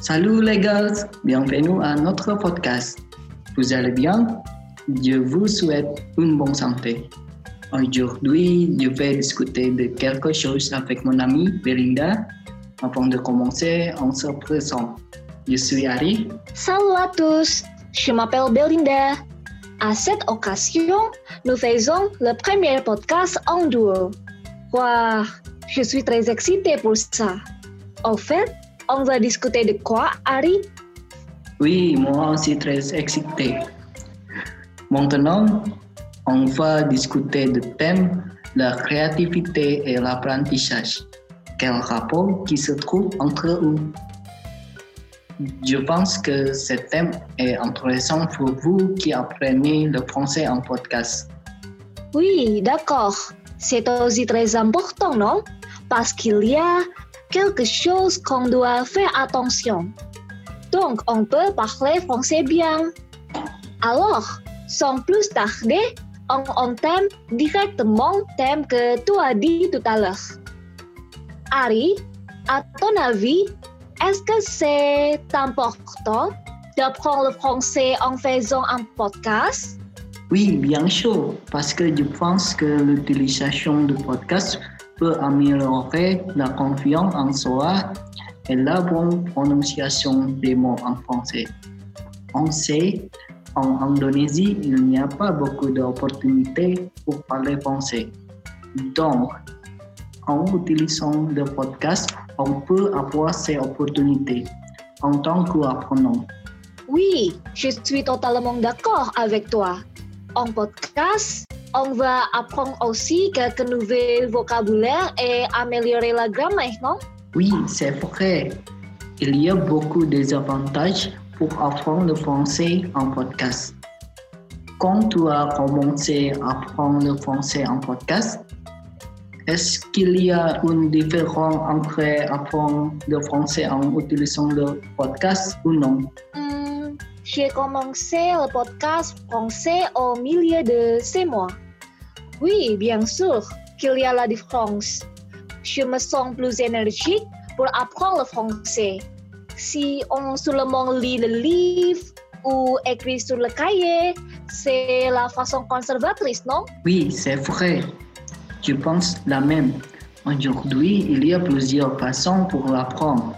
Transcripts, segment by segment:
Salut les gars, bienvenue à notre podcast. Vous allez bien? Je vous souhaite une bonne santé. Aujourd'hui, je vais discuter de quelque chose avec mon amie Belinda. Avant de commencer, on se présente. Je suis Ari. Salut à tous, je m'appelle Belinda. À cette occasion, nous faisons le premier podcast en duo. Wah, je suis très excitée pour ça. En fait, on va discuter de quoi, Ari? Oui, moi aussi très excité. Maintenant, on va discuter du thème la créativité et l'apprentissage. Quel rapport qui se trouve entre eux? Je pense que ce thème est intéressant pour vous qui apprenez le français en podcast. Oui, d'accord. C'est aussi très important, non? Parce qu'il y a quelque chose qu'on doit faire attention. Donc, on peut parler français bien. Alors, sans plus tarder, on entame directement le thème que tu as dit tout à l'heure. Ari, à ton avis, est-ce que c'est important d'apprendre le français en faisant un podcast? Oui, bien sûr, parce que je pense que l'utilisation du podcast améliorer la confiance en soi et la bonne prononciation des mots en français. On sait, en Indonésie, il n'y a pas beaucoup d'opportunités pour parler français. Donc, en utilisant le podcast, on peut avoir ces opportunités en tant qu'apprenant. Oui, je suis totalement d'accord avec toi. En podcast, on va apprendre aussi quelques nouveaux vocabulaires et améliorer la grammaire, non? Oui, c'est vrai. Il y a beaucoup d'avantages pour apprendre le français en podcast. Quand tu as commencé à apprendre le français en podcast, est-ce qu'il y a une différence entre apprendre le français en utilisant le podcast ou non? Hmm, j'ai commencé le podcast français au milieu de ces mois. Oui, bien sûr qu'il y a la différence. Je me sens plus énergique pour apprendre le français. Si on seulement lit le livre ou écrit sur le cahier, c'est la façon conservatrice, non? Oui, c'est vrai. Je pense la même. Aujourd'hui, il y a plusieurs façons pour l'apprendre.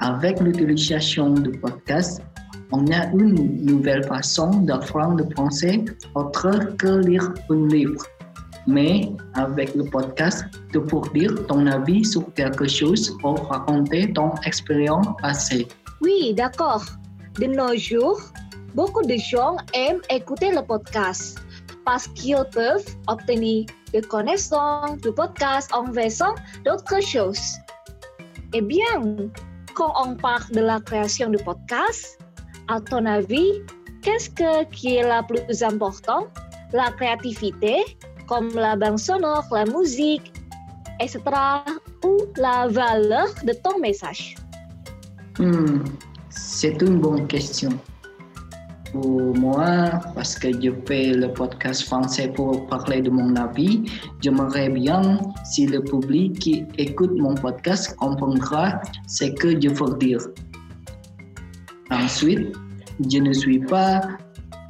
Avec l'utilisation du podcast, on a une nouvelle façon d'apprendre le français autre que lire un livre. Mais avec le podcast, tu peux dire ton avis sur quelque chose ou raconter ton expérience passée. Oui, d'accord. De nos jours, beaucoup de gens aiment écouter le podcast parce qu'ils peuvent obtenir des connaissances du podcast en faisant d'autres choses. Eh bien, quand on parle de la création du podcast, à ton avis, qu'est-ce que, qui est la plus important? La créativité, comme la bande sonore, la musique, etc. ou la valeur de ton message? Hmm, c'est une bonne question. Pour moi, parce que je fais le podcast français pour parler de mon avis, j'aimerais bien si le public qui écoute mon podcast comprendra ce que je veux dire. Ensuite, je ne suis pas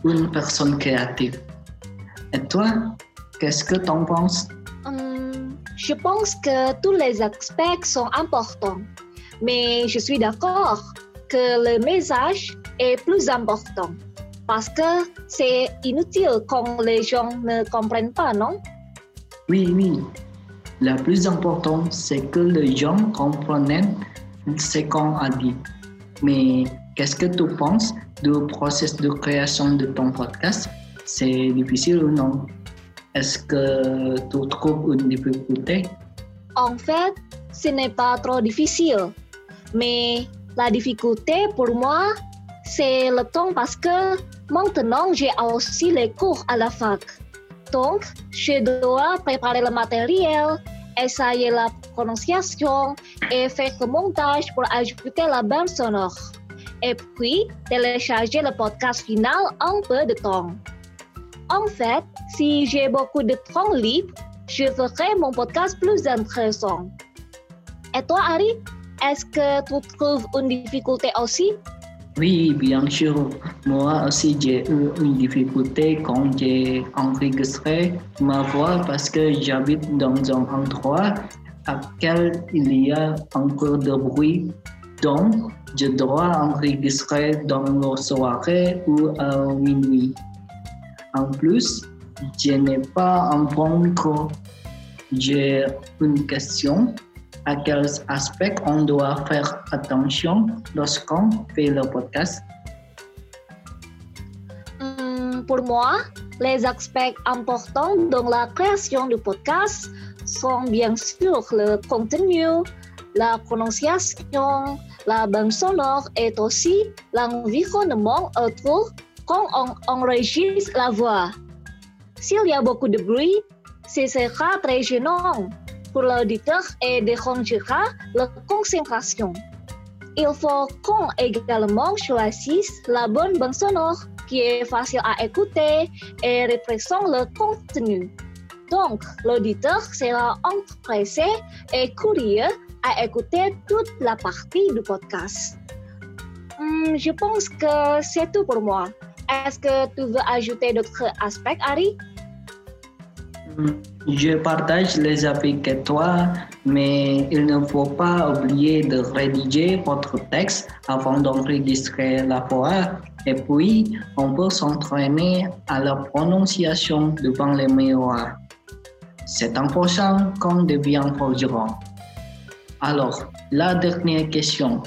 une personne créative. Et toi, qu'est-ce que tu en penses? Hum, Je pense que tous les aspects sont importants, mais je suis d'accord que le message est plus important parce que c'est inutile quand les gens ne comprennent pas, non? Oui, oui. Le plus important, c'est que les gens comprennent ce qu'on a dit. Mais qu'est-ce que tu penses du processus de création de ton podcast? C'est difficile ou non? Est-ce que tu trouves une difficulté? En fait, ce n'est pas trop difficile, mais la difficulté pour moi, c'est le temps parce que maintenant j'ai aussi les cours à la fac. Donc, je dois préparer le matériel, essayer la prononciation et faire le montage pour ajouter la bande sonore. Et puis, télécharger le podcast final en peu de temps. En fait, si j'ai beaucoup de temps libre, je ferai mon podcast plus intéressant. Et toi, Ari, est-ce que tu trouves une difficulté aussi? Oui, bien sûr. Moi aussi, j'ai eu une difficulté quand j'ai enregistré ma voix parce que j'habite dans un endroit à quel il y a encore de bruit. Donc, je dois enregistrer dans la soirée ou à minuit. En plus, je n'ai pas un bon micro. J'ai une question. À quels aspects on doit faire attention lorsqu'on fait le podcast? Hmm, pour moi, les aspects importants dans la création du podcast sont bien sûr le contenu, la prononciation, la bande sonore et aussi l'environnement autour quand on enregistre la voix. S'il y a beaucoup de bruit, ce sera très gênant pour l'auditeur et dérangera la concentration. Il faut qu'on également choisisse la bonne bande sonore qui est facile à écouter et représente le contenu. Donc, l'auditeur sera empressé et curieux à écouter toute la partie du podcast. Hmm, je pense que c'est tout pour moi. Est-ce que tu veux ajouter d'autres aspects, Ari? Je partage les avis que toi, mais il ne faut pas oublier de rédiger votre texte avant d'enregistrer la voix. Et puis, on peut s'entraîner à la prononciation devant les miroirs. C'est important qu'on devient forgeron. Alors, la dernière question.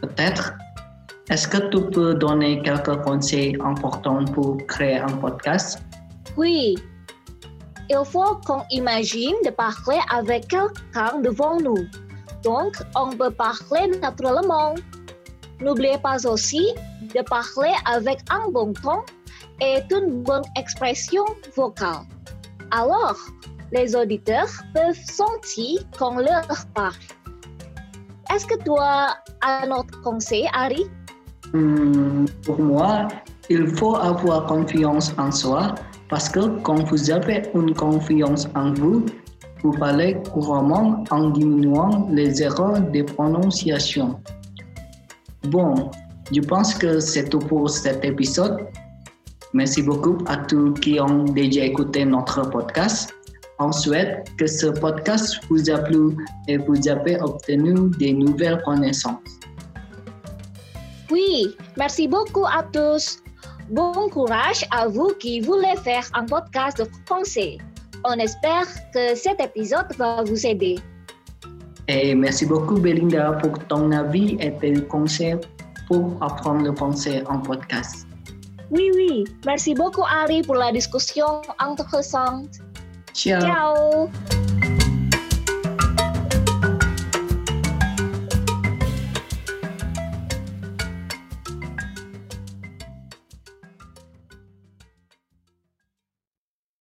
Peut-être, est-ce que tu peux donner quelques conseils importants pour créer un podcast? Oui, il faut qu'on imagine de parler avec quelqu'un devant nous. Donc, on peut parler naturellement. N'oubliez pas aussi de parler avec un bon ton et une bonne expression vocale. Alors, les auditeurs peuvent sentir qu'on leur parle. Est-ce que toi as un autre conseil, Harry? Hmm, pour moi, il faut avoir confiance en soi parce que quand vous avez une confiance en vous, vous parlez couramment en diminuant les erreurs de prononciation. Bon, je pense que c'est tout pour cet épisode. Merci beaucoup à tous qui ont déjà écouté notre podcast. On souhaite que ce podcast vous a plu et vous avez obtenu des nouvelles connaissances. Oui, merci beaucoup à tous. Bon courage à vous qui voulez faire un podcast de français. On espère que cet épisode va vous aider. Et merci beaucoup Belinda pour ton avis et tes conseils pour apprendre le français en podcast. Oui, oui. Merci beaucoup Ari pour la discussion intéressante. 加油！